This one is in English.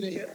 to